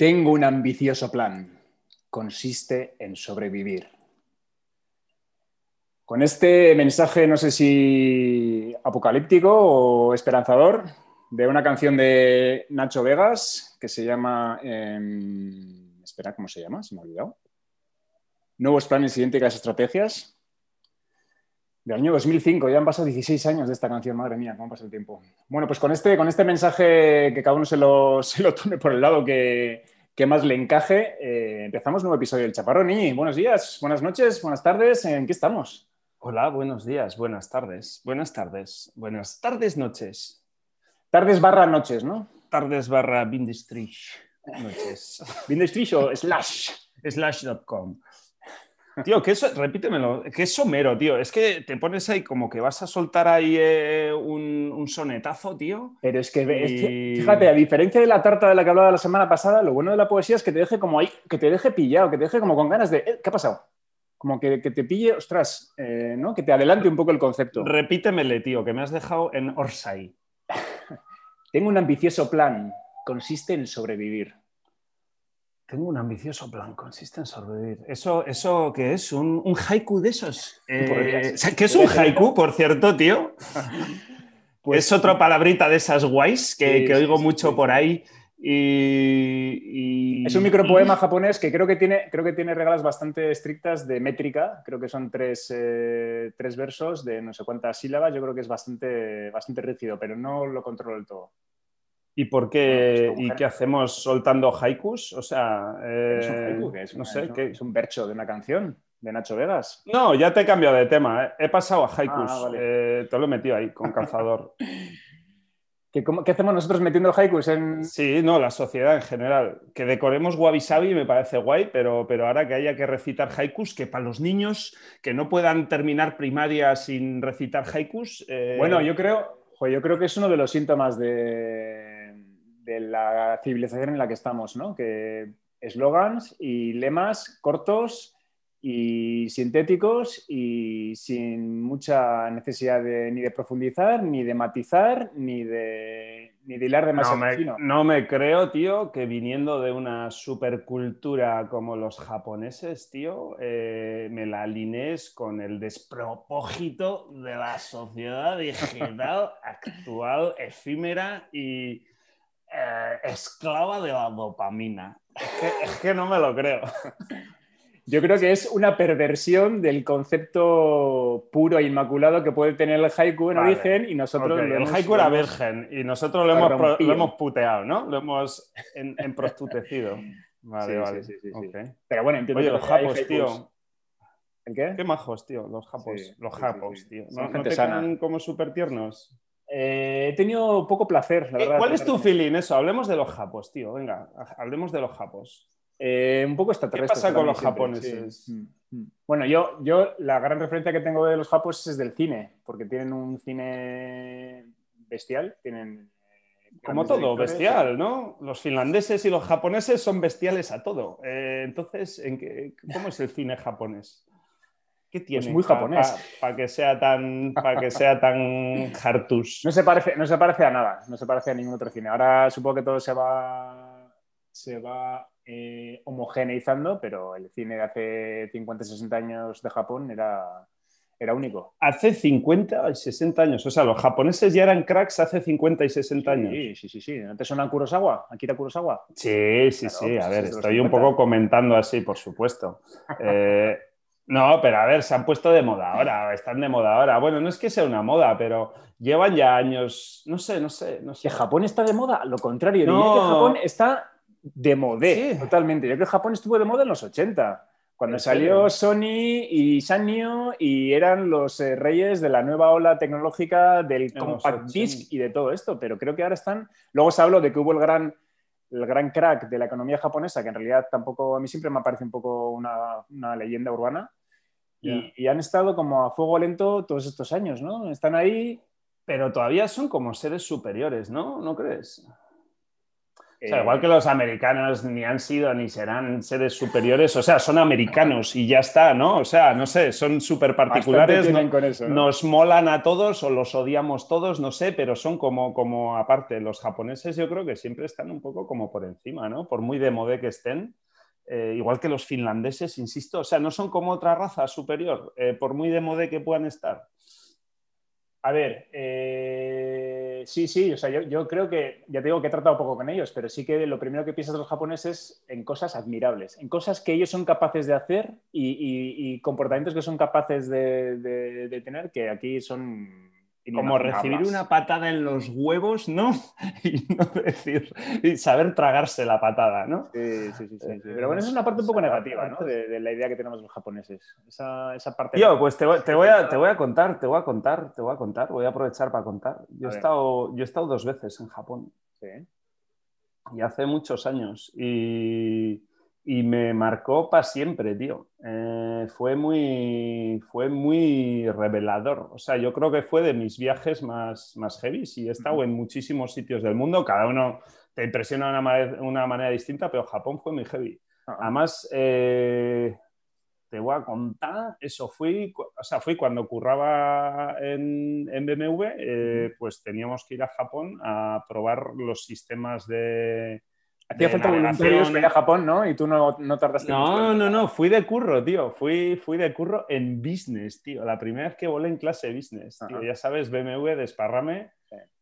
Tengo un ambicioso plan. Consiste en sobrevivir. Con este mensaje, no sé si apocalíptico o esperanzador, de una canción de Nacho Vegas que se llama... em, espera, ¿cómo se llama? Se me ha olvidado. Nuevos planes, idénticas estrategias. Del año 2005, ya han pasado 16 años de esta canción, madre mía, cómo pasa el tiempo. Bueno, pues con este, con este mensaje que cada uno se lo, se lo tome por el lado que, que más le encaje, eh, empezamos un nuevo episodio del Chaparrón. Y buenos días, buenas noches, buenas tardes, ¿en qué estamos? Hola, buenos días, buenas tardes, buenas tardes, buenas tardes, noches. Tardes barra noches, ¿no? Tardes barra Bindestrich, noches. Bindestrich o slash. Slash.com. Tío, que eso, repítemelo, que es somero, tío. Es que te pones ahí como que vas a soltar ahí eh, un, un sonetazo, tío. Pero es que, Y- fíjate, a diferencia de la tarta de la que hablaba la semana pasada, lo bueno de la poesía es que te deje como ahí, que te deje pillado, que te deje como con ganas de, eh, ¿qué ha pasado? Como que, que te pille, ostras, eh, ¿no? Que te adelante un poco el concepto. Repítemele, tío, que me has dejado en Orsay. Tengo un ambicioso plan. Consiste en sobrevivir. Tengo un ambicioso plan, consiste en sobrevivir. ¿Eso, eso qué es? ¿Un, un haiku de esos? Eh, o sea, ¿Qué es un haiku, por cierto, tío? Pues- es otra palabrita de esas guays que, Sí, que oigo sí, mucho sí. por ahí. Y, y- Es un micropoema japonés que creo que tiene, creo que tiene reglas bastante estrictas de métrica. Creo que son tres, eh, tres versos de no sé cuántas sílabas. Yo creo que es bastante, bastante rígido, pero no lo controlo del todo. ¿Y por qué? pues, ¿Y qué hacemos soltando haikus? O sea, Es un eh, haiku, que es, no sé. es un- ¿qué- es un verso de una canción de Nacho Vegas. No, ya te he cambiado de tema. eh. He pasado a haikus. Ah, vale. Eh, te lo he metido ahí con calzador. ¿Qué, cómo- qué hacemos nosotros metiendo haikus en...? Sí, no, la sociedad en general. Que decoremos wabi sabi me parece guay, pero, pero ahora que haya que recitar haikus, que para los niños que no puedan terminar primaria sin recitar haikus. Bueno, yo creo, jo, yo creo que es uno de los síntomas de, de la civilización en la que estamos, ¿no? Que eslogans y lemas cortos y sintéticos y sin mucha necesidad de, ni de profundizar, ni de matizar, ni de, ni de hilar No demasiado me, fino. no me creo, tío, que viniendo de una supercultura como los japoneses, tío, eh, me la alinees con el despropósito de la sociedad digital actual, efímera y eh, esclava de la dopamina. Es que, es que no me lo creo. Yo creo que es una perversión del concepto puro e inmaculado que puede tener el haiku en Vale. origen y nosotros lo el hemos- haiku lo era virgen y nosotros lo hemos, lo hemos puteado, ¿no? Lo hemos en, emprostutecido. Vale, Sí, vale. sí, sí. Pero bueno, entiendo Oye, que los japos, tío. ¿El qué? Qué majos, tío, los japos. Los japos, tío. ¿No, no gente te sana. caen como súper tiernos? Eh, he tenido poco placer, la Eh, verdad. ¿Cuál es tu feeling eso? Hablemos de los japos, tío. Venga, ha- hablemos de los japos. Eh, un poco extraterrestre. ¿Qué pasa con los siempre, japoneses? sí. Mm, mm. Bueno, yo, yo la gran referencia que tengo de los japos es del cine, porque tienen un cine bestial, tienen... eh, Como todo, bestial, ¿no? Los finlandeses y los japoneses son bestiales a todo. Eh, entonces, ¿en qué- ¿cómo es el cine japonés? ¿Qué tiene? Pues muy japonés. Para que sea tan, para que sea tan hartus. No se, parece, no se parece a nada, no se parece a ningún otro cine. Ahora supongo que todo se va, se va eh, homogeneizando, pero el cine de hace 50, 60 años de Japón era, era único. Hace 50 y 60 años. O sea, los japoneses ya eran cracks hace 50 y 60 años. Sí, sí, sí, sí. ¿No te suena Kurosawa? Akira Kurosawa. Sí, sí, Claro, sí. pues A ver, estoy un 50. poco comentando así, por supuesto. Eh, no, pero a ver, se han puesto de moda ahora, están de moda ahora. Bueno, no es que sea una moda, pero llevan ya años, no sé, no sé, no sé. Que Japón está de moda, lo contrario, No. diría que Japón está de modé, Sí. totalmente. Yo creo que Japón estuvo de moda en los 80, cuando ¿En salió serio? Sony y Sanyo y eran los eh, reyes de la nueva ola tecnológica del compact 80. disc y de todo esto, pero creo que ahora están... Luego se habló de que hubo el gran, el gran crack de la economía japonesa, que en realidad tampoco, a mí siempre me parece un poco una, una leyenda urbana, y, Ya. y han estado como a fuego lento todos estos años, ¿no? Están ahí Pero todavía son como seres superiores, ¿no? ¿No crees? O sea, igual que los americanos ni han sido ni serán seres superiores, o sea, son americanos y ya está, ¿no? O sea, no sé, son súper particulares, no, con eso, ¿no? nos molan a todos o los odiamos todos, no sé, pero son como, como aparte, los japoneses yo creo que siempre están un poco como por encima, ¿no? Por muy de moda que estén. Eh, igual que los finlandeses, insisto, o sea, no son como otra raza superior, eh, por muy de moda que puedan estar. A ver, eh, sí, sí, o sea, yo, yo, creo que, ya te digo que he tratado poco con ellos, pero sí que lo primero que piensas de los japoneses en cosas admirables, en cosas que ellos son capaces de hacer y, y, y comportamientos que son capaces de, tener, que aquí son como recibir una patada en los huevos, ¿no? Y no decir, y saber tragarse la patada, ¿no? Sí, sí, sí. sí, sí. Pero bueno, esa es una parte un poco negativa, ¿no? De, de la idea que tenemos los japoneses. Esa, esa parte. Tío, pues te, te, voy a, te voy a contar, te voy a contar, te voy a contar, voy a aprovechar para contar. Yo, he estado, yo he estado dos veces en Japón. Sí. Y hace muchos años. Y y me marcó para siempre, tío. Eh, fue, muy, fue muy revelador. O sea, yo creo que fue de mis viajes más, más heavy y he estado en muchísimos sitios del mundo. Cada uno te impresiona de una, manera, una manera distinta, pero Japón fue muy heavy. Además, eh, te voy a contar, eso fui, o sea, fui cuando curraba en, en BMW, eh, pues teníamos que ir a Japón a probar los sistemas de, Hacía falta voluntarios para ir a Japón, ¿no? Y tú no, no tardaste No, no, no, fui de curro, tío. Fui, fui de curro en business, tío. La primera vez que volé en clase de business, tío. Ya sabes, BMW, desparrame.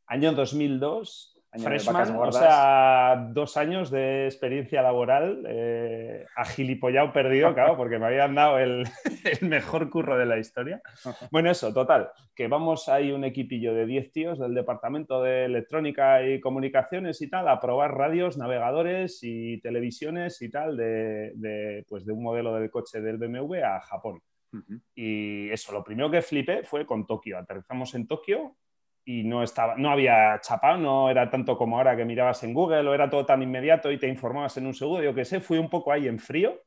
Año 2002. Freshman, o sea, dos años de experiencia laboral eh, agilipollado perdido, claro, porque me habían dado el, el, mejor curro de la historia. Bueno, eso, total, que vamos ahí un equipillo de 10 tíos del departamento de electrónica y comunicaciones y tal a probar radios, navegadores y televisiones y tal de, de pues de un modelo del coche del BMW a Japón. Uh -huh. Y eso, lo primero que flipé fue con Tokio. Aterrizamos en Tokio y no, estaba, no había chapado, no era tanto como ahora que mirabas en Google o era todo tan inmediato y te informabas en un segundo, yo qué sé, fui un poco ahí en frío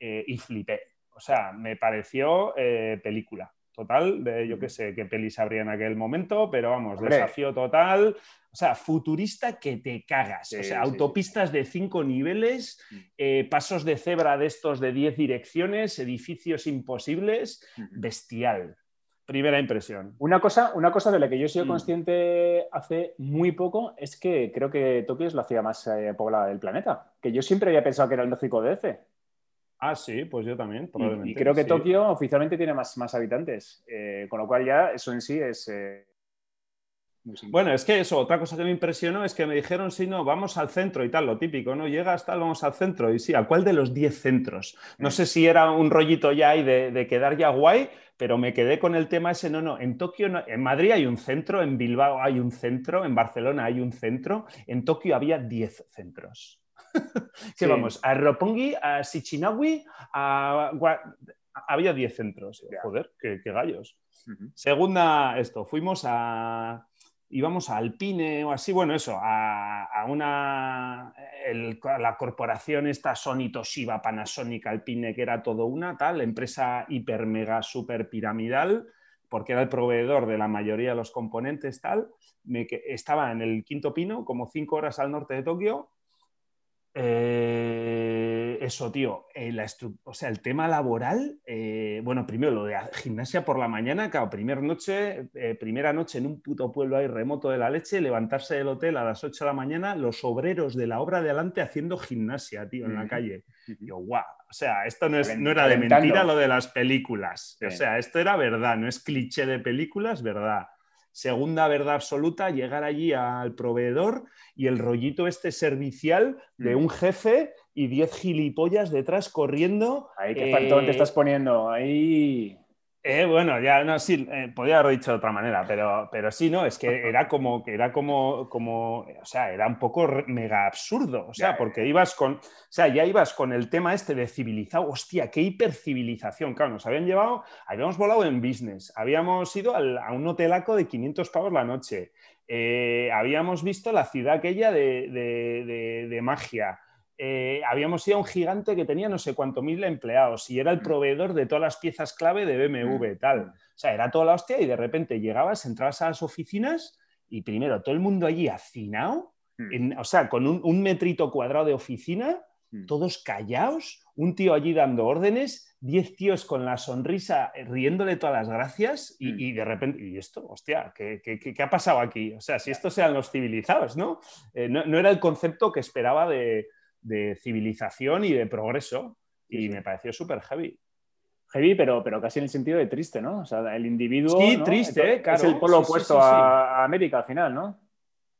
eh, y flipé. O sea, me pareció eh, película total, de yo qué sé qué pelis habría en aquel momento, pero vamos, Hombre. desafío total. O sea, futurista que te cagas. Sí, o sea, sí, autopistas sí. de cinco niveles, eh, pasos de cebra de estos de diez direcciones, edificios imposibles, bestial. Primera impresión. Una cosa, una cosa de la que yo he sido mm. consciente hace muy poco es que creo que Tokio es la ciudad más eh, poblada del planeta. Que yo siempre había pensado que era el México DF. Ah, sí, pues yo también, probablemente. Y, y creo que sí. Tokio oficialmente tiene más, más habitantes. Eh, con lo cual ya eso en sí es... Eh, bueno, es que eso, otra cosa que me impresionó es que me dijeron, sí, no, vamos al centro y tal, lo típico, ¿no? Llegas tal, vamos al centro. Y sí, ¿a cuál de los 10 centros? No sé si era un rollito ya ahí de, de, quedar ya guay, pero me quedé con el tema ese, no, no, en Tokio, no, en Madrid hay un centro, en Bilbao hay un centro, en Barcelona hay un centro, en Tokio había 10 centros. ¿Qué sí. vamos? A Roppongi, a Sichinawi, a... Había 10 centros. Joder, qué, qué gallos. Uh -huh. Segunda, esto, fuimos a íbamos a Alpine o así, bueno, eso, a, a una, el, la corporación esta Sony Toshiba Panasonic Alpine, que era todo una tal, empresa hiper, mega, super piramidal, porque era el proveedor de la mayoría de los componentes tal, me, estaba en el quinto pino, como cinco horas al norte de Tokio, eh, eso, tío, eh, la o sea, el tema laboral, eh, bueno, primero lo de gimnasia por la mañana, claro, primera noche, eh, primera noche en un puto pueblo ahí remoto de la leche, levantarse del hotel a las 8 de la mañana, los obreros de la obra de adelante haciendo gimnasia, tío, en la calle. Y yo, guau, o sea, esto no, es, no era de mentira lo de las películas, o sea, esto era verdad, no es cliché de películas, verdad. Segunda verdad absoluta, llegar allí al proveedor y el rollito este servicial de un jefe y 10 gilipollas detrás corriendo. Ahí, qué eh, faltón te estás poniendo. Ahí. Eh, bueno, ya no, sí, eh, podría haber dicho de otra manera, pero, pero sí, no, es que era como, era como, como, o sea, era un poco mega absurdo, o sea, ya, porque ibas con, o sea, ya ibas con el tema este de civilizado, hostia, qué hipercivilización, claro, nos habían llevado, habíamos volado en business, habíamos ido al, a un hotelaco de 500 pavos la noche, eh, habíamos visto la ciudad aquella de, de, de, de magia, eh, habíamos ido a un gigante que tenía no sé cuánto mil empleados y era el proveedor de todas las piezas clave de BMW, tal. O sea, era toda la hostia y de repente llegabas, entrabas a las oficinas y primero todo el mundo allí hacinado o sea, con un, metrito cuadrado de oficina, todos callados, un tío allí dando órdenes, diez tíos con la sonrisa riéndole todas las gracias y, de repente, ¿y esto? Hostia, ¿qué, qué, ha pasado aquí? O sea, si estos eran los civilizados, ¿no? Eh, no, era el concepto que esperaba de, de civilización y de progreso y me pareció súper heavy. Heavy, pero, pero casi en el sentido de triste, ¿no? O sea, el individuo. Sí, triste, claro. Es el polo opuesto a América al final, ¿no?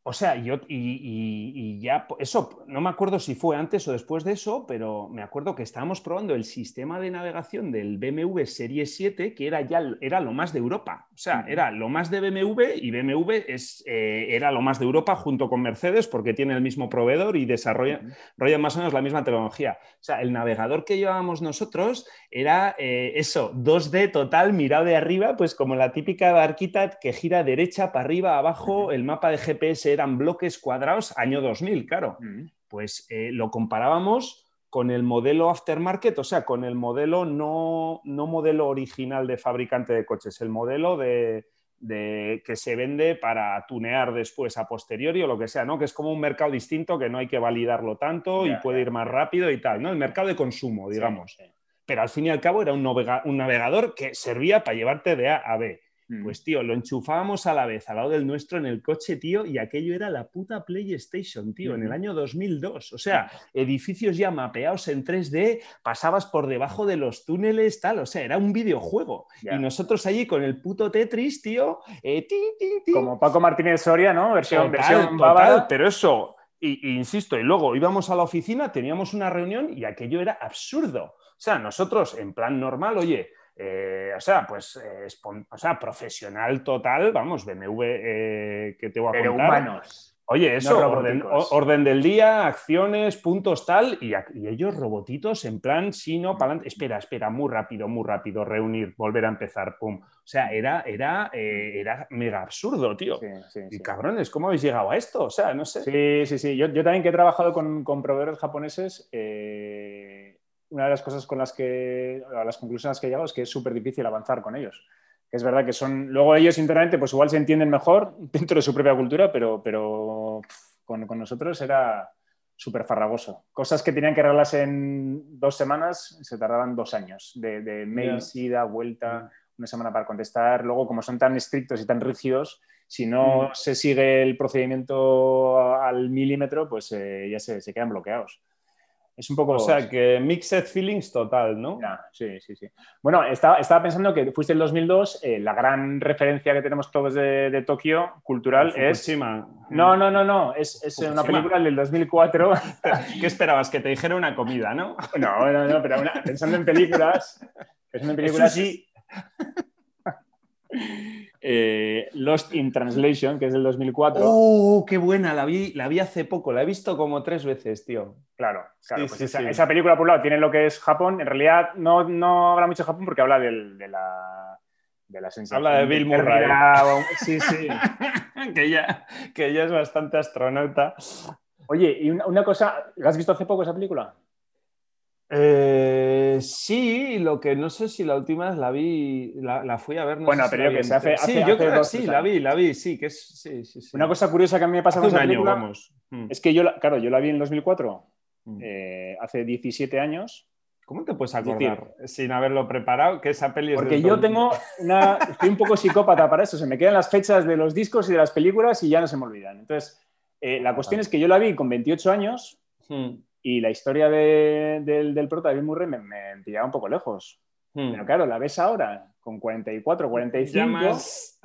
O sea, yo, y, ya, eso, no me acuerdo si fue antes o después de eso, pero me acuerdo que estábamos probando el sistema de navegación del BMW Serie 7, que era ya era lo más de Europa. O sea, era lo más de BMW y BMW es, eh, era lo más de Europa junto con Mercedes porque tiene el mismo proveedor y desarrolla, más o menos la misma tecnología. O sea, el navegador que llevábamos nosotros era eh, eso, 2D total, mirado de arriba, pues como la típica barquita que gira derecha para arriba, abajo, el mapa de GPS eran bloques cuadrados año 2000, claro. Mm. Pues eh, lo comparábamos con el modelo aftermarket, o sea, con el modelo no, no modelo original de fabricante de coches, el modelo de, que se vende para tunear después a posteriori o lo que sea, ¿no? Que es como un mercado distinto que no hay que validarlo tanto y puede ir más rápido y tal, ¿no? El mercado de consumo, digamos. Pero al fin y al cabo era un, un navegador que servía para llevarte de A a B. Mm. Pues tío, lo enchufábamos a la vez al lado del nuestro en el coche, tío, y aquello era la puta PlayStation, tío, en el año 2002. O sea, edificios ya mapeados en 3D, pasabas por debajo de los túneles, tal, o sea, era un videojuego. Y nosotros allí con el puto Tetris, tío, eh, como Paco Martínez Soria, ¿no? Versión, versión total, pero eso, y, insisto, y luego íbamos a la oficina, teníamos una reunión y aquello era absurdo. O sea, nosotros en plan normal, oye, eh, o sea, pues, eh, o sea, profesional total, vamos, BMW, eh, que te voy a Pero humanos. Oye, eso, orden, del día, acciones, puntos tal, y, ellos robotitos en plan, si no, para espera, espera, muy rápido, muy rápido, reunir, volver a empezar, pum. O sea, era, era, era mega absurdo, tío. y cabrones, ¿cómo habéis llegado a esto? O sea, no sé. Sí, sí, sí. Yo, también que he trabajado con, con proveedores japoneses, una de las cosas con las que, a las conclusiones que he llegado es que es súper difícil avanzar con ellos. es verdad que son, luego ellos internamente, pues igual se entienden mejor dentro de su propia cultura, pero, pero con, con nosotros era súper farragoso. Cosas que tenían que arreglarse en dos semanas se tardaban dos años, de, de mails, ida, vuelta, una semana para contestar. Luego, como son tan estrictos y tan rígidos, si no mm. se sigue el procedimiento al milímetro, pues eh, ya se, se quedan bloqueados. Es un poco. O sea, que mixed feelings total, ¿no? sí, sí, sí. Bueno, estaba, estaba, pensando que fuiste el 2002, eh, la gran referencia que tenemos todos de, Tokio cultural es. No, no, no, no. Es, es una película del 2004. ¿Qué esperabas? Que te dijera una comida, ¿no? No, no, no, pero pensando en películas. Pensando en películas. Sí. Eh, Lost in Translation, que es del 2004. ¡Oh, qué buena! La vi, la vi hace poco, la he visto como tres veces, tío. Claro, claro. Pues esa, película, por un lado, tiene lo que es Japón. En realidad, no, no habla mucho de Japón porque habla de la de la sensación. Habla de Bill Murray. Sí, sí. que, ya, que ya es bastante astronauta. Oye, y una, una, cosa, ¿la has visto hace poco esa película? Eh, sí, lo que no sé si la última vez la vi, la, fui a ver. bueno, pero yo que se hace, Sí, yo creo que sí, la vi, la vi, sí, que es. Sí, sí, Una cosa curiosa que a mí me pasa con esa película vamos. Mm. es que yo, claro, yo la vi en 2004, mm. eh, hace 17 años. ¿Cómo te puedes acordar sin haberlo preparado que esa peli es Porque yo tengo una. Estoy un poco psicópata para eso. Se me quedan las fechas de los discos y de las películas y ya no se me olvidan. Entonces, eh, la cuestión es que yo la vi con 28 años. Mm. Y la historia del, del prota de Bill Murray me, me pillaba un poco lejos. Hmm. Pero claro, la ves ahora con 44, 45. Más...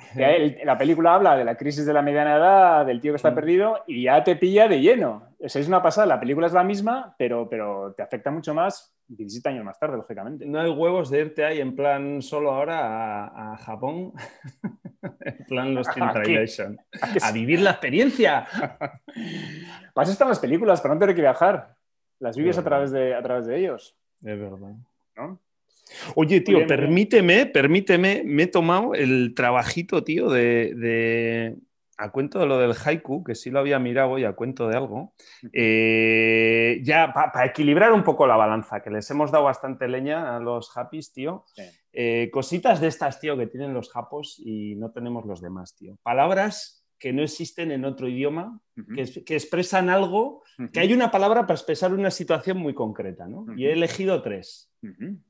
la película habla de la crisis de la mediana edad, del tío que está hmm. perdido y ya te pilla de lleno. es una pasada, la película es la misma, pero, pero te afecta mucho más 17 años más tarde, lógicamente. No hay huevos de irte ahí en plan solo ahora a, Japón, en plan los Translation, a vivir la experiencia. Para eso las películas, para no tener que viajar. Las vives a través, de, a través de ellos. Es verdad. Oye, tío, permíteme, permíteme, me he tomado el trabajito, tío, de, a cuento de lo del haiku, que sí lo había mirado y a cuento de algo, eh, ya para equilibrar un poco la balanza, que les hemos dado bastante leña a los happies, tío. Eh, cositas de estas, tío, que tienen los japos y no tenemos los demás, tío. Palabras que no existen en otro idioma, que, que expresan algo, que hay una palabra para expresar una situación muy concreta, ¿no? Y he elegido tres.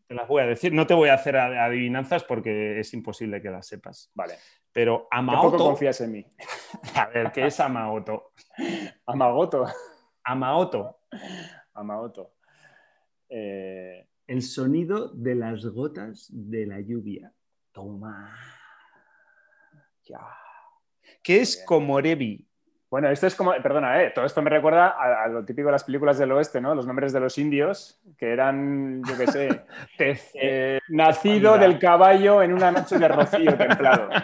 Te las voy a decir. No te voy a hacer ad- adivinanzas porque es imposible que las sepas. Vale. Pero Amaoto, confías en mí. a ver, ¿qué es Amaoto? Amagoto. Amaoto, Amagoto. Eh, el sonido de las gotas de la lluvia. Toma. Ya. ¿Qué es. Komorebi? Bueno, esto es como, perdona, eh, todo esto me recuerda a, a lo típico de las películas del oeste, ¿no? Los nombres de los indios, que eran, yo qué sé, Tez. eh, nacido del caballo en una noche de rocío templado.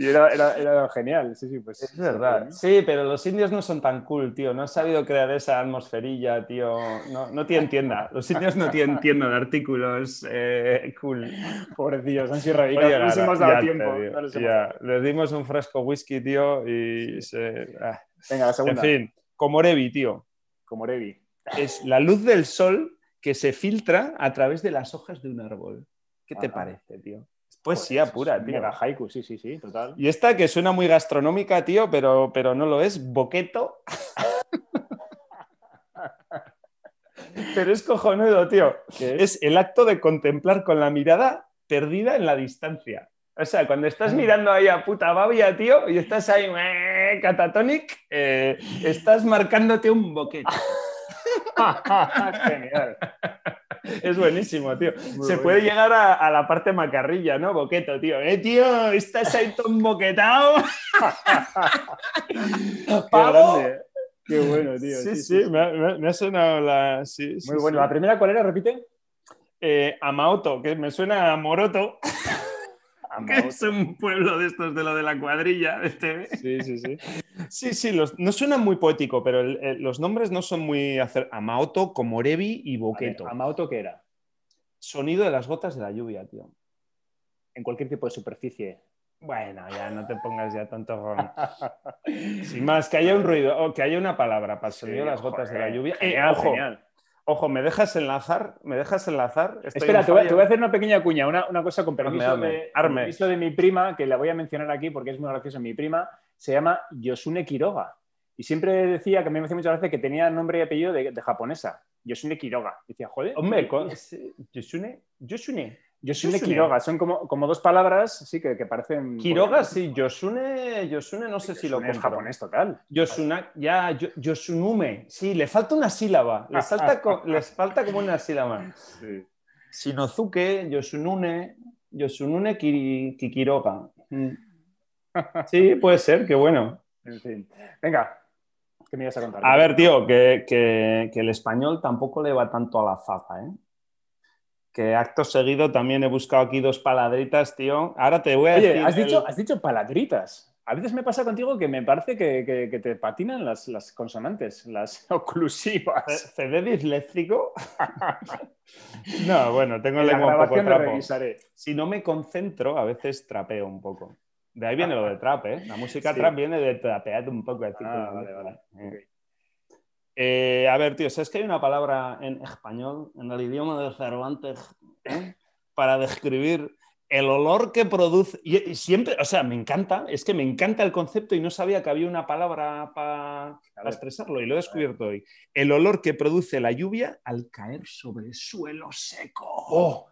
Y era, era- era genial, sí, sí, pues. Es verdad. ¿no? Sí, pero los indios no son tan cool, tío. No han sabido crear esa atmosferilla, tío. No, no tienen tienda. Los indios no tienen tienda de artículos eh, cool. Pobrecillos, han sido Oye, radicados, no les hemos dado ya tiempo. no les hemos ya, dado. les dimos un fresco whisky, tío, y se... ah. Venga, la En segunda. fin, Komorebi, tío. Como Revi. Es la luz del sol que se filtra a través de las hojas de un árbol. ¿Qué te parece, tío? Es poesía Joder, pura, tío. Mega haiku, sí, sí, sí, total. Y esta que suena muy gastronómica, tío, pero, pero no lo es, boqueto. pero es cojonudo, tío. ¿Qué es? El acto de contemplar con la mirada perdida en la distancia. O sea, cuando estás mirando ahí a puta babia, tío, y estás ahí eh, catatonic, eh, estás marcándote un boquete. Genial. Es buenísimo, tío. Muy Se bueno. puede llegar a, a la parte macarrilla, ¿no? Boqueto, tío. Eh, tío, estás ahí todo emboquetado. Qué ¡Pavo! grande. Qué bueno, tío. Sí, sí, Me, ha, me ha- me ha sonado la. Sí, sí, Muy bueno. ¿La primera cuál era? Repite. Eh, Amaoto, que me suena a Moroto, que es un pueblo de estos de lo de la cuadrilla de TV. Sí, sí, sí. Sí, sí, los, no suena muy poético, pero el- el- los nombres no son muy. acer- Amaoto, Komorebi y Boqueto. Vale, ¿Amaoto qué era? Sonido de las gotas de la lluvia, tío. En cualquier tipo de superficie. Bueno, ya no te pongas ya tanto. con- Sin más, que haya un ruido, o que haya una palabra para el sonido de las gotas de la lluvia. Eh, Genial, ojo, genial. ojo, ¿me dejas enlazar? ¿Me dejas enlazar? Estoy Espera, en te voy, fallo. te voy a hacer una pequeña cuña, una, una cosa con permiso, de, permiso de mi prima, que la voy a mencionar aquí porque es muy graciosa. Mi prima se llama Yosune Quiroga. Y siempre decía, que a mí me hacía muchas veces, que tenía nombre y apellido de, de japonesa. Yosune Quiroga. Y decía, joder. Hombre, con- sí, Yoshune, Yoshune. Yosune Yosune. Quiroga. Son como, como dos palabras, sí, que, que parecen... Quiroga, sí, Yoshune, Yoshune no sé si lo Yosune es japonés total. Yosuna, ya, Yo- Yosunume. Sí, le falta una sílaba. Les falta, co- les falta como una sílaba. Shinozuke, Yosunune, Yosunune Kikiroga. Mm. Sí, puede ser, qué bueno. En fin. Venga, ¿qué me ibas a contar? A ver, tío, que, que- que el español tampoco le va tanto a la zafa, ¿eh? Que acto seguido también he buscado aquí dos paladritas, tío. Ahora te voy a Oye, decir. has el- dicho, has dicho paladritas. A veces me pasa contigo que me parece que, que- que te patinan las, las consonantes, las oclusivas. ¿CD disléxico? no, bueno, tengo En la lengua un poco trapo. revisaré. Si no me concentro, a veces trapeo un poco. De ahí viene lo de trap, ¿eh? La música Sí. trap viene de trapear un poco. así Ah, vale, vale. Eh. Eh, a ver, tío, ¿sabes que hay una palabra en español, en el idioma de Cervantes, eh? para describir el olor que produce? Y, y siempre, o sea, me encanta, es que me encanta el concepto y no sabía que había una palabra para expresarlo y lo he descubierto hoy. El olor que produce la lluvia al caer sobre suelo seco. ¡Oh!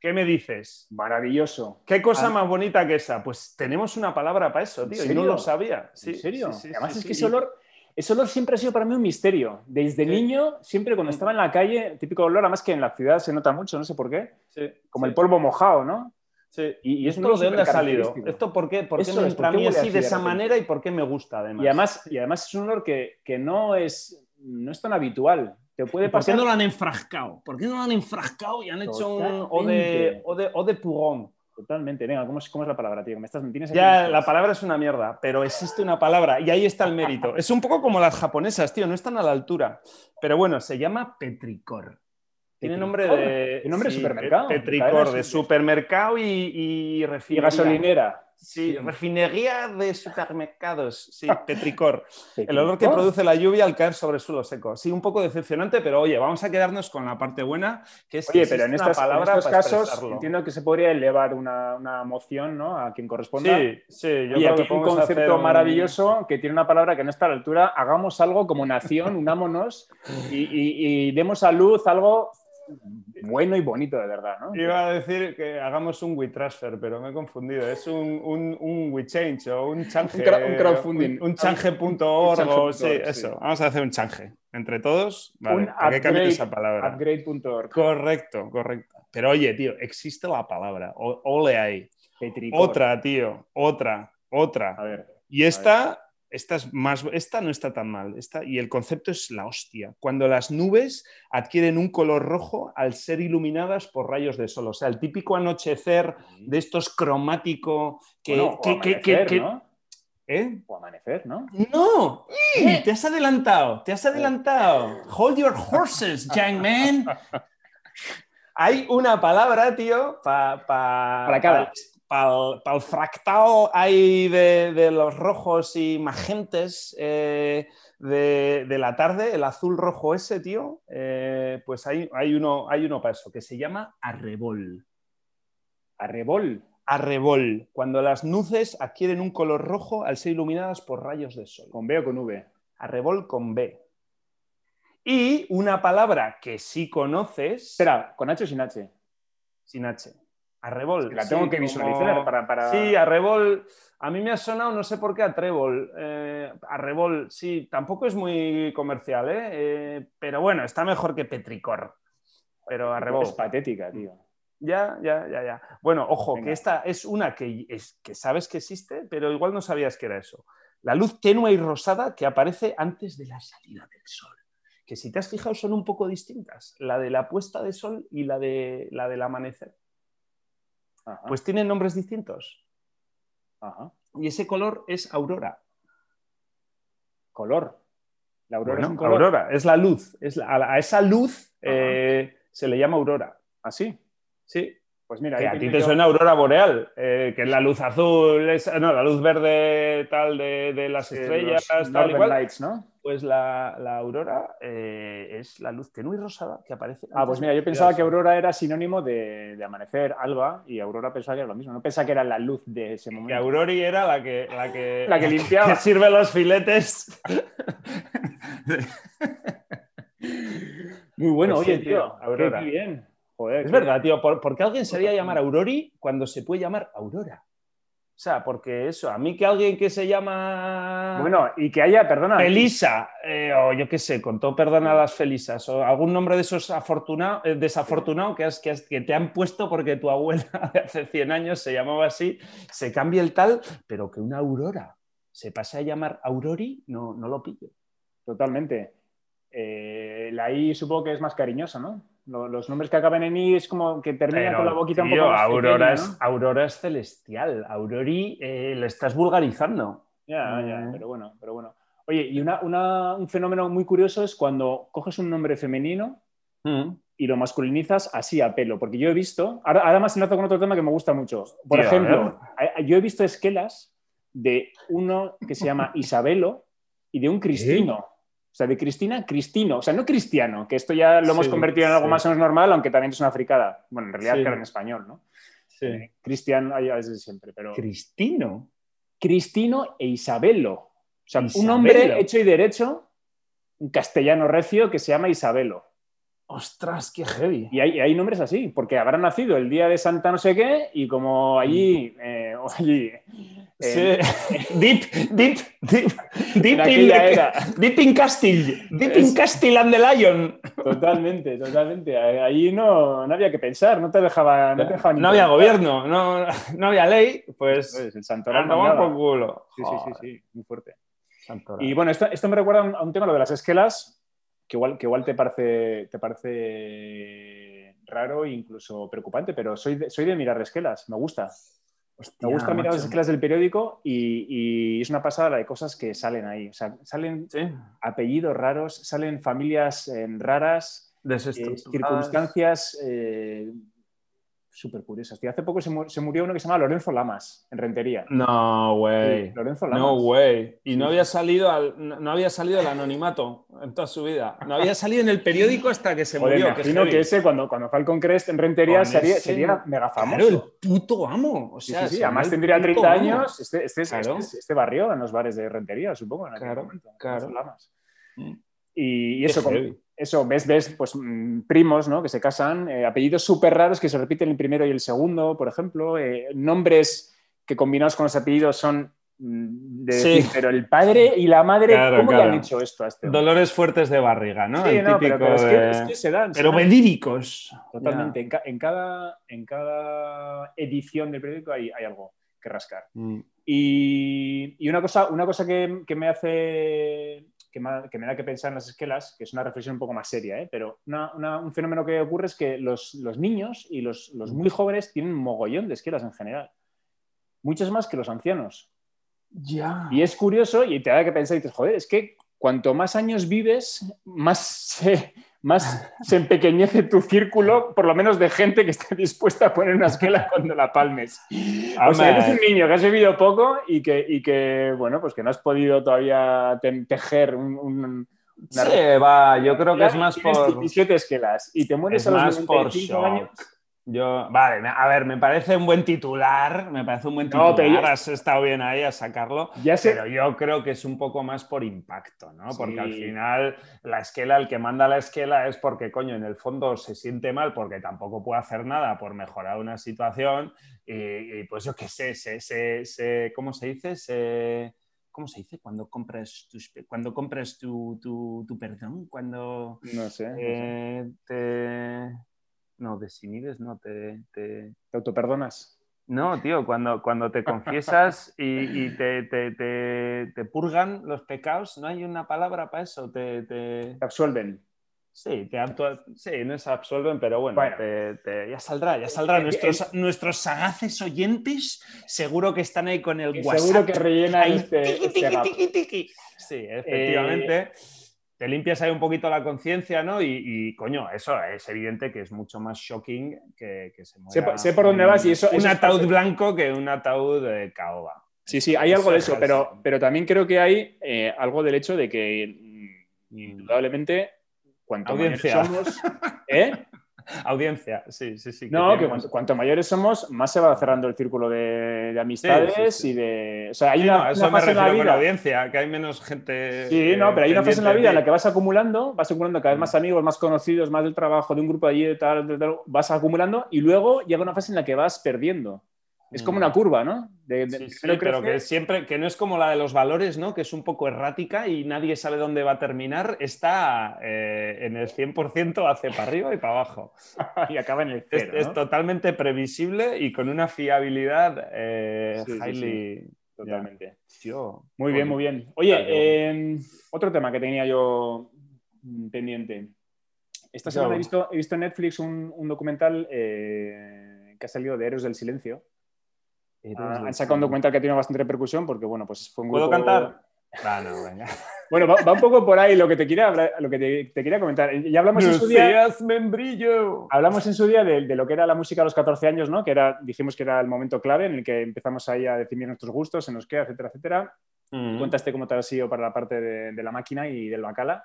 ¿Qué me dices? Maravilloso. ¿Qué cosa Ah. más bonita que esa? Pues tenemos una palabra para eso, ¿En tío, y serio? no lo sabía. Sí, ¿En serio? sí, sí, Además es que ese olor, ese olor siempre ha sido para mí un misterio. Desde niño, siempre cuando Mm. estaba en la calle, típico olor, además que en la ciudad se nota mucho, no sé por qué, Sí, como el polvo mojado, ¿no? sí. Y- y ¿Y es un esto de dónde ha salido? ¿Esto por qué, por qué Eso me es, entra a ¿por qué mí así de esa manera y por qué me gusta además? Y además, y además es un olor que, que no, es, no es tan habitual. Te puede ¿Y ¿Por qué no lo han enfrascado? ¿Por qué no lo han enfrascado y han hecho un o de, o de, o de purón? Totalmente. Venga, ¿cómo es, cómo es la palabra, tío? Me estás, me tienes Ya, la palabra es una mierda, pero existe una palabra y ahí está el mérito. Es un poco como las japonesas, tío, no están a la altura. Pero bueno, se llama petricor. Tiene nombre de. ¿Tiene nombre de supermercado? Petricor, de supermercado y, y Y gasolinera. Sí, refinería de supermercados. Sí, petricor. El olor que produce la lluvia al caer sobre suelo seco. Sí, un poco decepcionante, pero oye, vamos a quedarnos con la parte buena, que es Oye, pero en, estas, palabra estos casos entiendo que se podría elevar una, una moción ¿no? a quien corresponda. Sí, sí. Yo creo que un concepto maravilloso que tiene una palabra que no está a la altura. Hagamos algo como nación, unámonos y, y demos a luz algo bueno y bonito de verdad, ¿no? Iba a decir que hagamos un WeTransfer, pero me he confundido. Es un, un, un WeChange o un change. un, crowdfunding. Un, change.org. Sí, eso. Vamos a hacer un change. Entre todos, vale. ¿A qué esa palabra? Upgrade.org. Correcto, correcto. Pero oye, tío, existe la palabra. Ole ahí. Otra, tío. Otra, otra. A ver. Y esta esta, es más, esta no está tan mal. Esta, y el concepto es la hostia. Cuando las nubes adquieren un color rojo al ser iluminadas por rayos de sol. O sea, el típico anochecer de estos cromático que. ¿no? ¿Eh? O amanecer, ¿no? ¡No! Te has adelantado, te has adelantado. Hold your horses, young man. Hay una palabra, tío, para cada para el fractal hay de, los rojos y magentes eh, de, la tarde, el azul rojo ese, tío, eh, pues hay, hay, uno, hay uno para eso, que se llama arrebol. ¿Arrebol? Arrebol, cuando las nuces adquieren un color rojo al ser iluminadas por rayos de sol. ¿Con B o con V? Arrebol con B. Y una palabra que sí conoces. Espera, ¿con H o sin H? Sin H. Arrebol. La tengo que visualizar para, para, Sí, Arrebol. A mí me ha sonado, no sé por qué, a Trébol. Eh, Arrebol, sí, tampoco es muy comercial, ¿eh? ¿eh? Pero bueno, está mejor que Petricor. Pero Arrebol. Es patética, tío. Ya, ya, ya, ya. Bueno, ojo, que esta es una que, es, que sabes que existe, pero igual no sabías que era eso. La luz tenue y rosada que aparece antes de la salida del sol. Que si te has fijado son un poco distintas. La de la puesta de sol y la, de, la del amanecer pues tienen nombres distintos. Y ese color es aurora. Color. La aurora es un color. Aurora, es la luz. Es a, esa luz eh, se le llama aurora. ¿Así? Sí. Pues mira, que a ti te suena aurora boreal, eh, que es la luz azul, no, la luz verde tal de, las estrellas, tal Lights, ¿no? Pues la, aurora eh, es la luz tenue y rosada que aparece. Ah, pues mira, yo pensaba que aurora era sinónimo de, amanecer, alba, y aurora pensaba que era lo mismo. No pensaba que era la luz de ese momento. Que aurori era la que, la que, la que limpiaba. Que sirve los filetes. Muy bueno, pues oye, tío. Aurora. Qué bien es verdad, tío. ¿Por, qué alguien se haría llamar Aurori cuando se puede llamar Aurora? O sea, porque eso, a mí que alguien que se llama. Bueno, y que haya, perdona. Felisa, eh, o yo qué sé, con todo perdón a las Felisas, o algún nombre de esos afortunado, eh, desafortunado que, has, que, que, te han puesto porque tu abuela de hace 100 años se llamaba así, se cambia el tal, pero que una Aurora se pase a llamar Aurori, no, no lo pillo. Totalmente. Eh, la I supongo que es más cariñosa, ¿no? Los nombres que acaban en I es como que terminan con la boquita un poco más Aurora, es, Aurora es celestial. Aurori eh, le estás vulgarizando. Ya, ya, mm. pero bueno, pero bueno. Oye, y un fenómeno muy curioso es cuando coges un nombre femenino mm. y lo masculinizas así a pelo. Porque yo he visto, ahora, ahora más enlazo con otro tema que me gusta mucho. Por ejemplo, yo he visto esquelas de uno que se llama Isabelo y de un Cristino. O sea, de Cristina, Cristino. O sea, no cristiano, que esto ya lo hemos convertido en algo más o menos normal, aunque también es una fricada. Bueno, en realidad era en español, ¿no? Sí. Eh, cristiano desde siempre, pero... Cristino. Cristino e Isabelo. O sea, un hombre hecho y derecho, un castellano recio que se llama Isabelo. Ostras, qué heavy. Y hay, nombres así, porque habrá nacido el día de Santa no sé qué y como allí... Eh, allí Sí. deep, deep, deep, deep, in, era. deep in Castile, deep in Castile and the Lion. Totalmente, totalmente. Ahí no, no había que pensar, no te dejaba, no, te dejaba no había gobierno, no, no, había ley, pues, pues el Santoral no por culo. Sí, sí, sí, sí, muy fuerte. Y bueno, esto, esto me recuerda a un, tema, lo de las esquelas, que igual, que igual te parece, te parece raro e incluso preocupante, pero soy de, soy de mirar esquelas, me gusta me gusta mirar las esquelas del periódico y, es una pasada de cosas que salen ahí. O sea, salen apellidos raros, salen familias eh, raras, eh, circunstancias eh, súper curiosas. Tío. Hace poco se, mu- se murió uno que se llama Lorenzo Lamas, en Rentería. No, güey. Sí, Lorenzo Lamas. No, güey. Y no Sí. había salido al, no había salido el anonimato en toda su vida. No había salido en el periódico hasta que se Joder, murió. me que imagino heavy. que ese, cuando, cuando Falcon Crest en Rentería, sería, ese- sería mega famoso. Claro, el puto amo. O Sí, sea, sí, sí, sería Además tendría puto 30 amo. años. Este, este, es- Claro. este, este barrio en los bares de Rentería, supongo, en aquel Claro, momento. claro. Lamas. Mm. Y, y eso, con-. Eso, ves, ves, pues mm, primos, ¿no? Que se casan, eh, apellidos súper raros que se repiten el primero y el segundo, por ejemplo, eh, nombres que combinados con los apellidos son mm, de Sí. decir, pero el padre y la madre, Claro, ¿cómo le claro. han hecho esto a este hombre? Dolores fuertes de barriga, ¿no? Sí, El no, pero, típico pero es, que, de- es que se dan. Pero verídicos. Totalmente. En, ca- en cada, en cada edición del periódico hay, hay algo que rascar. Mm. Y, y una cosa, una cosa que, que me hace que me, que me da que pensar en las esquelas, que es una reflexión un poco más seria, ¿eh? pero una- una- un fenómeno que ocurre es que los, los niños y los, los muy jóvenes tienen un mogollón de esquelas en general. Muchas más que los ancianos. Ya. Y es curioso y te da que pensar y dices, joder, es que cuanto más años vives, más se, más se empequeñece tu círculo, por lo menos de gente que esté dispuesta a poner una esquela cuando la palmes. O sea, eres un niño que has vivido poco y que, y que bueno, pues que no has podido todavía te- tejer un, un- una Sí, va, yo creo que es más por... 17 esquelas y te mueres Es a los más por 95 shock. años. Yo, vale, a ver, me parece un buen titular, me parece un buen No, titular, pero yo- has estado bien ahí a sacarlo, Ya sé, pero yo creo que es un poco más por impacto, ¿no? Porque al final la esquela, el que manda la esquela es porque, coño, en el fondo se siente mal porque tampoco puede hacer nada por mejorar una situación y, y, pues yo qué sé, se, se- se- ¿cómo se dice? Se- ¿Cómo se dice? Cuando compras, tus- cuando compras tu, tu- tu perdón, cuando... no sé, no sé. Eh, te... No, desinhibes, no, te, te- ¿te autoperdonas? No, tío, cuando, cuando te confiesas y, y te, te- te- te purgan los pecados, no hay una palabra para eso. Te, absuelven. Sí, te sí, no se absuelven, pero bueno, ya saldrá, ya saldrá. Eh, Nuestros, nuestros sagaces oyentes seguro que están ahí con el WhatsApp. seguro que rellena Ahí, este, tiqui, este tiqui, tiqui. Sí, efectivamente. Te limpias ahí un poquito la conciencia, ¿no? Y, y, coño, eso es evidente que es mucho más shocking que, que se Sé, muera sé por dónde vas y eso- Un eso ataúd blanco que un ataúd de caoba. Sí, sí, hay algo de eso, es- pero, pero también creo que hay eh, algo del hecho de que mm, indudablemente cuanto Audiencia. mayores somos, ¿eh? Audiencia, sí, sí, sí. No, que cuanto, cuanto mayores somos, más se va cerrando el círculo de, de amistades Sí, sí, sí. y de. O sea, hay una, no, eso una me fase en la refiero con audiencia, que hay menos gente. Sí, no, pero hay una fase en la vida en la que vas acumulando, vas acumulando cada vez Mm. más amigos, más conocidos, más del trabajo, de un grupo de allí, de tal, de tal, vas acumulando y luego llega una fase en la que vas perdiendo. Es como Mm. una curva, ¿no? De, de- Sí, pero que siempre, que no es como la de los valores, ¿no? Que es un poco errática y nadie sabe dónde va a terminar. Está eh, en el 100% hace para arriba y para abajo. y acaba en el cero. es ¿no? totalmente previsible y con una fiabilidad eh, Sí, sí, highly... Totalmente. Tío, Muy bien, muy bien. Oye, eh, otro tema que tenía yo mm, pendiente. Esta semana he visto, he visto en Netflix un, un documental eh, que ha salido de Héroes del Silencio. Ah, han sacado un documental que ha tenido bastante repercusión porque, bueno, pues fue un ¿Puedo grupo- cantar? Ah, no, venga. Bueno, va, va un poco por ahí lo que te quería, lo que te, te quería comentar. Ya hablamos en su día, Lucías Membrillo. hablamos en su día de, de lo que era la música a los 14 años, ¿no? Que era, dijimos que era el momento clave en el que empezamos ahí a definir nuestros gustos, en los que, etcétera, etcétera. Mm. Contaste cómo te ha sido para la parte de, de la máquina y del bacala.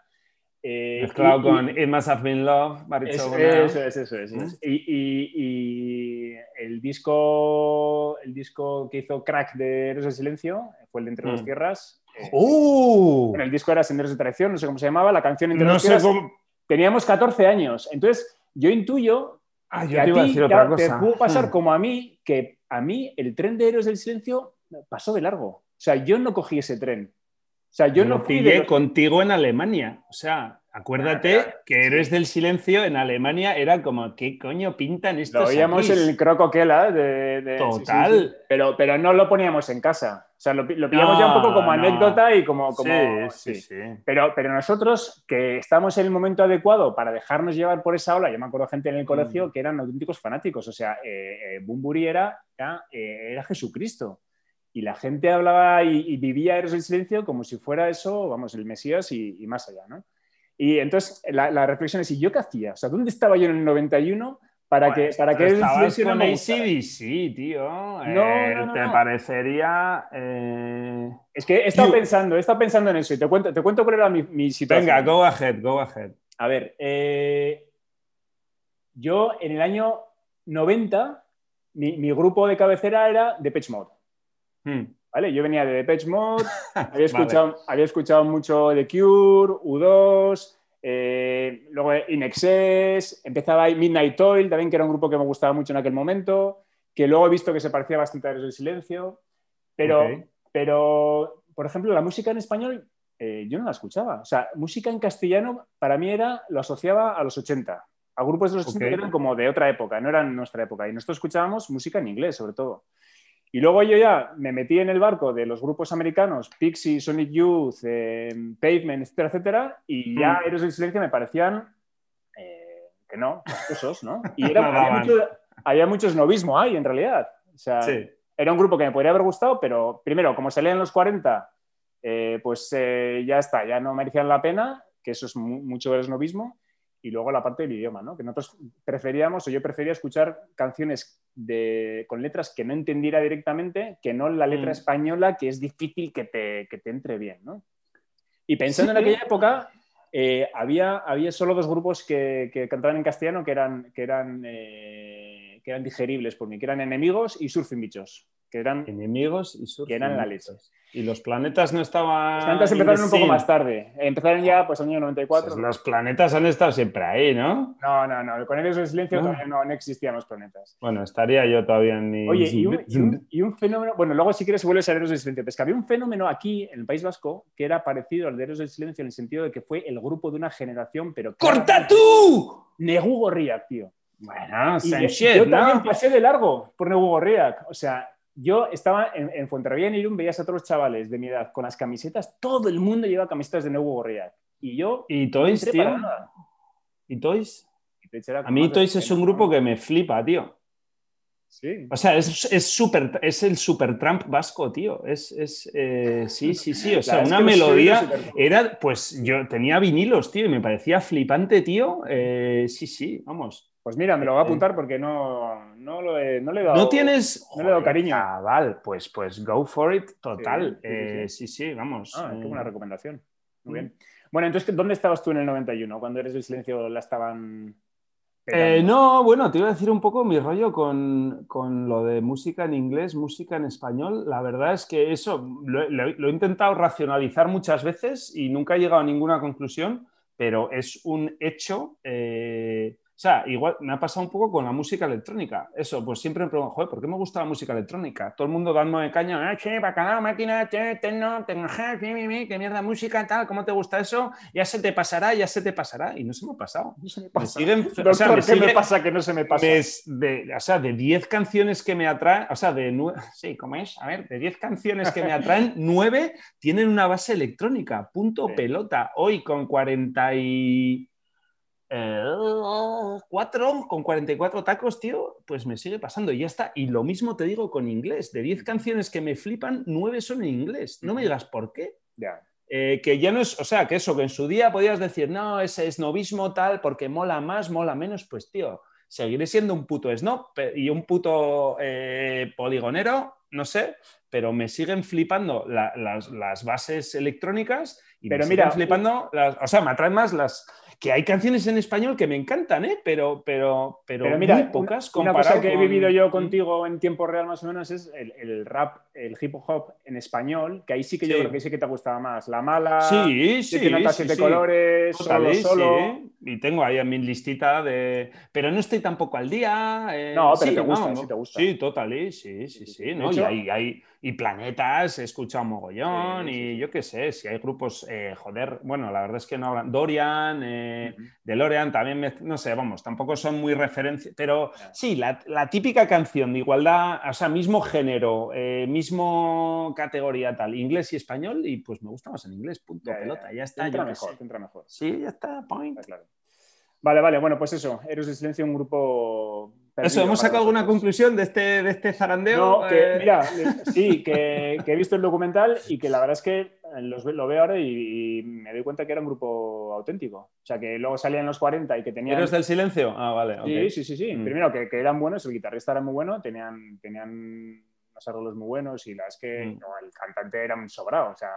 Eh, Mezclado y- con y- It Must Have Been Love, eso, eso es, eso es. eso es. Y, y- el disco el disco que hizo Crack de Héroes del Silencio fue el de Entre Mm. dos Tierras. Eh, ¡Uh! bueno, el disco era Senderos de Traición, no sé cómo se llamaba, la canción Entre No sé Tierras. cómo... Teníamos 14 años. Entonces, yo intuyo Ah, que yo a te iba a decir te- otra te cosa. pudo pasar Mm. como a mí, que a mí el tren de Héroes del Silencio pasó de largo. O sea, yo no cogí ese tren. O sea, yo no fui pillé los- contigo en Alemania. O sea, acuérdate Ah, claro. que Héroes del Silencio en Alemania era como, ¿qué coño pintan estos Lo oíamos en el Crocoquela de, de- Total. sí, sí, sí. Pero, pero no lo poníamos en casa. O sea, lo, lo pillamos ya un poco como No, anécdota y como... como Sí, sí, sí. Pero, pero nosotros, que estamos en el momento adecuado para dejarnos llevar por esa ola, yo me acuerdo gente en el colegio Mm. que eran auténticos fanáticos. O sea, eh, eh, Bumburi era, era, eh, era Jesucristo. Y la gente hablaba y, y vivía Héroes del Silencio como si fuera eso, vamos, el Mesías y, y más allá, ¿no? Y entonces la, la reflexión es, ¿y yo qué hacía? O sea, ¿dónde estaba yo en el 91 para que, para que estabas con ACDC, tío. No, te parecería. Eh, es que he estado pensando, he estado pensando en eso y te cuento, te cuento cuál era mi, situación. Venga, go ahead, go ahead. A ver, eh, yo en el año 90, mi, grupo de cabecera era Depeche Mode. Hmm. ¿Vale? Yo venía de Depeche Mode, había escuchado, había escuchado mucho The Cure, U2, eh, luego Inexcess, empezaba ahí Midnight Oil, también que era un grupo que me gustaba mucho en aquel momento, que luego he visto que se parecía bastante a Eres del Silencio, pero, pero, por ejemplo, la música en español eh, yo no la escuchaba. O sea, música en castellano para mí era, lo asociaba a los 80. A grupos de los 80 eran como de otra época, no eran nuestra época. Y nosotros escuchábamos música en inglés, sobre todo. Y luego yo ya me metí en el barco de los grupos americanos, Pixie, Sonic Youth, eh, Pavement, etcétera, etcétera, y ya mm. Héroes del Silencio me parecían eh, que no, esos, ¿no? Y era, había, mucho, novismo ahí, en realidad. O sea, era un grupo que me podría haber gustado, pero primero, como se leen los 40, eh, pues ya está, ya no merecían la pena, que eso es mucho del novismo y luego la parte del idioma, ¿no? que nosotros preferíamos, o yo prefería escuchar canciones de, con letras que no entendiera directamente, que no la letra mm. española, que es difícil que te, que te entre bien. ¿no? Y pensando en aquella época, eh, había, había solo dos grupos que, que, cantaban en castellano que eran, que, eran, eh, que eran digeribles por mí, que eran Enemigos y Surfing Bichos que eran enemigos y que eran la leche. Y los planetas no estaban. Los planetas empezaron un poco más tarde. Empezaron ya, pues, año 94. Pues los planetas han estado siempre ahí, ¿no? No, no, no. Con ellos en silencio todavía no, existían los planetas. Bueno, estaría yo todavía en mi. Oye, y un, fenómeno. Bueno, luego si quieres vuelves a Héroes del Silencio. Pues que había un fenómeno aquí, en el País Vasco, que era parecido al de Héroes del Silencio en el sentido de que fue el grupo de una generación, pero. ¡Corta tú! Negu Gorriak, tío. Bueno, yo, yo también pasé de largo por Negu Gorriak. O sea, yo estaba en, en Fuenterrabía, en Irún, veías a los chavales de mi edad con las camisetas, todo el mundo lleva camisetas de Nuevo Gorriak. Y yo. ¿Y Toys, tío? ¿Y Toys? a mí Toys es un grupo que me flipa, tío. Sí. O sea, es, es, super, es el super Trump vasco, tío. Es, es eh, sí, sí, sí. O sea, una melodía. Era, pues yo tenía vinilos, tío, y me parecía flipante, tío. Eh, sí, sí, vamos. Pues mira, me lo voy a eh, apuntar porque no, no, lo he, no le he dado. No tienes. No le he dado cariño. Chaval, pues, pues go for it, total. Sí, sí, vamos. Ah, qué buena recomendación. Muy bien. Bueno, entonces, ¿dónde estabas tú en el 91? Cuando eres del silencio la estaban. Eh, no, bueno, te iba a decir un poco mi rollo con, lo de música en inglés, música en español. La verdad es que eso lo, he intentado racionalizar muchas veces y nunca he llegado a ninguna conclusión, pero es un hecho. Eh, o sea, igual me ha pasado un poco con la música electrónica. Eso, pues siempre me pregunto, joder, ¿por qué me gusta la música electrónica? Todo el mundo dándome caña, ah, che, bacalao, máquina, che, tenno, tengo, qué mierda música, tal, ¿cómo te gusta eso? Ya se te pasará, ya se te pasará. Y no se me ha pasado. No se me pasa. o sea, ¿qué me pasa que no se me pasa? de, o sea, de 10 canciones que me atraen, o sea, de nueve, sí, ¿cómo es? A ver, de 10 canciones que me atraen, 9 tienen una base electrónica, punto pelota. Hoy con 40 y eh, cuatro con 44 tacos, tío, pues me sigue pasando y ya está. Y lo mismo te digo con inglés. De 10 canciones que me flipan, 9 son en inglés. No me digas por qué. Ya. Eh, que ya no es, o sea, que eso, que en su día podías decir, no, ese es novismo tal, porque mola más, mola menos, pues tío, seguiré siendo un puto snob y un puto eh, poligonero, no sé, pero me siguen flipando las, bases electrónicas y pero me mira, siguen flipando, las, o sea, me atraen más las, que hay canciones en español que me encantan, ¿eh? pero, pero, pero, mira, muy pocas. Una, cosa que he vivido yo contigo en tiempo real más o menos es el, rap, el hip hop en español, que ahí sí que yo creo que sí que te gustaba más. La mala, sí, sí, siete notas, siete colores, solo, solo. Y tengo ahí en mi listita de... Pero no estoy tampoco al día. Eh, no, pero te gusta, sí te gusta. Sí, total, sí, sí, sí. ¿no? y hay, hay, y planetas, he escuchado mogollón y yo qué sé, si hay grupos, eh, joder, bueno, la verdad es que no hablan, Dorian, eh, DeLorean también, no sé, vamos, tampoco son muy referencias, pero sí, la, típica canción de igualdad, o sea, mismo género, eh, mismo categoría tal, inglés y español, y pues me gusta más en inglés, punto, pelota, ya, está. Entra mejor, entra mejor. Sí, ya está, point. Vale, vale, bueno, pues eso, Héroes de Silencio, un grupo Eso, ¿hemos sacado alguna conclusión de este, de este zarandeo? No, que, eh, mira, sí, que, he visto el documental y que la verdad es que lo veo ahora y, me doy cuenta que era un grupo auténtico. O sea, que luego salían los 40 y que tenían... ¿Eres del silencio? Ah, vale. Sí, sí, sí, sí. Mm. Primero, que, que, eran buenos, el guitarrista era muy bueno, tenían, tenían unos arreglos muy buenos y la es que mm. el cantante era un sobrado. O sea,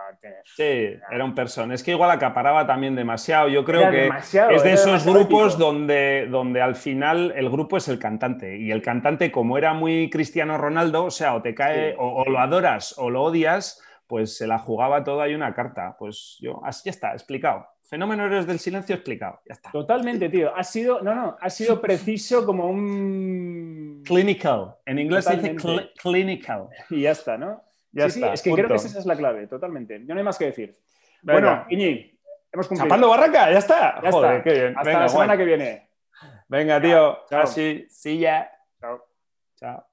sí, era un person. Es que igual acaparaba también demasiado. Yo creo que es de esos grupos donde, donde al final el grupo es el cantante. Y el cantante, como era muy Cristiano Ronaldo, o sea, o te cae, o, lo adoras o lo odias, pues se la jugaba toda y una carta. Pues yo, así está, explicado. Fenómeno Héroes del Silencio explicado. Ya está. Totalmente, tío. Ha sido, no, no, ha sido preciso como un. Clinical. En inglés se dice clinical. Y ya está, ¿no? Ya sí, está, sí, es que creo que esa es la clave, totalmente. No hay más que decir. Bueno, Iñi, hemos cumplido. Chapando barraca, ya está. Ya está. Qué bien. Hasta la semana que viene. Venga, tío. Chao. Casi. Sí, ya. Chao. Chao.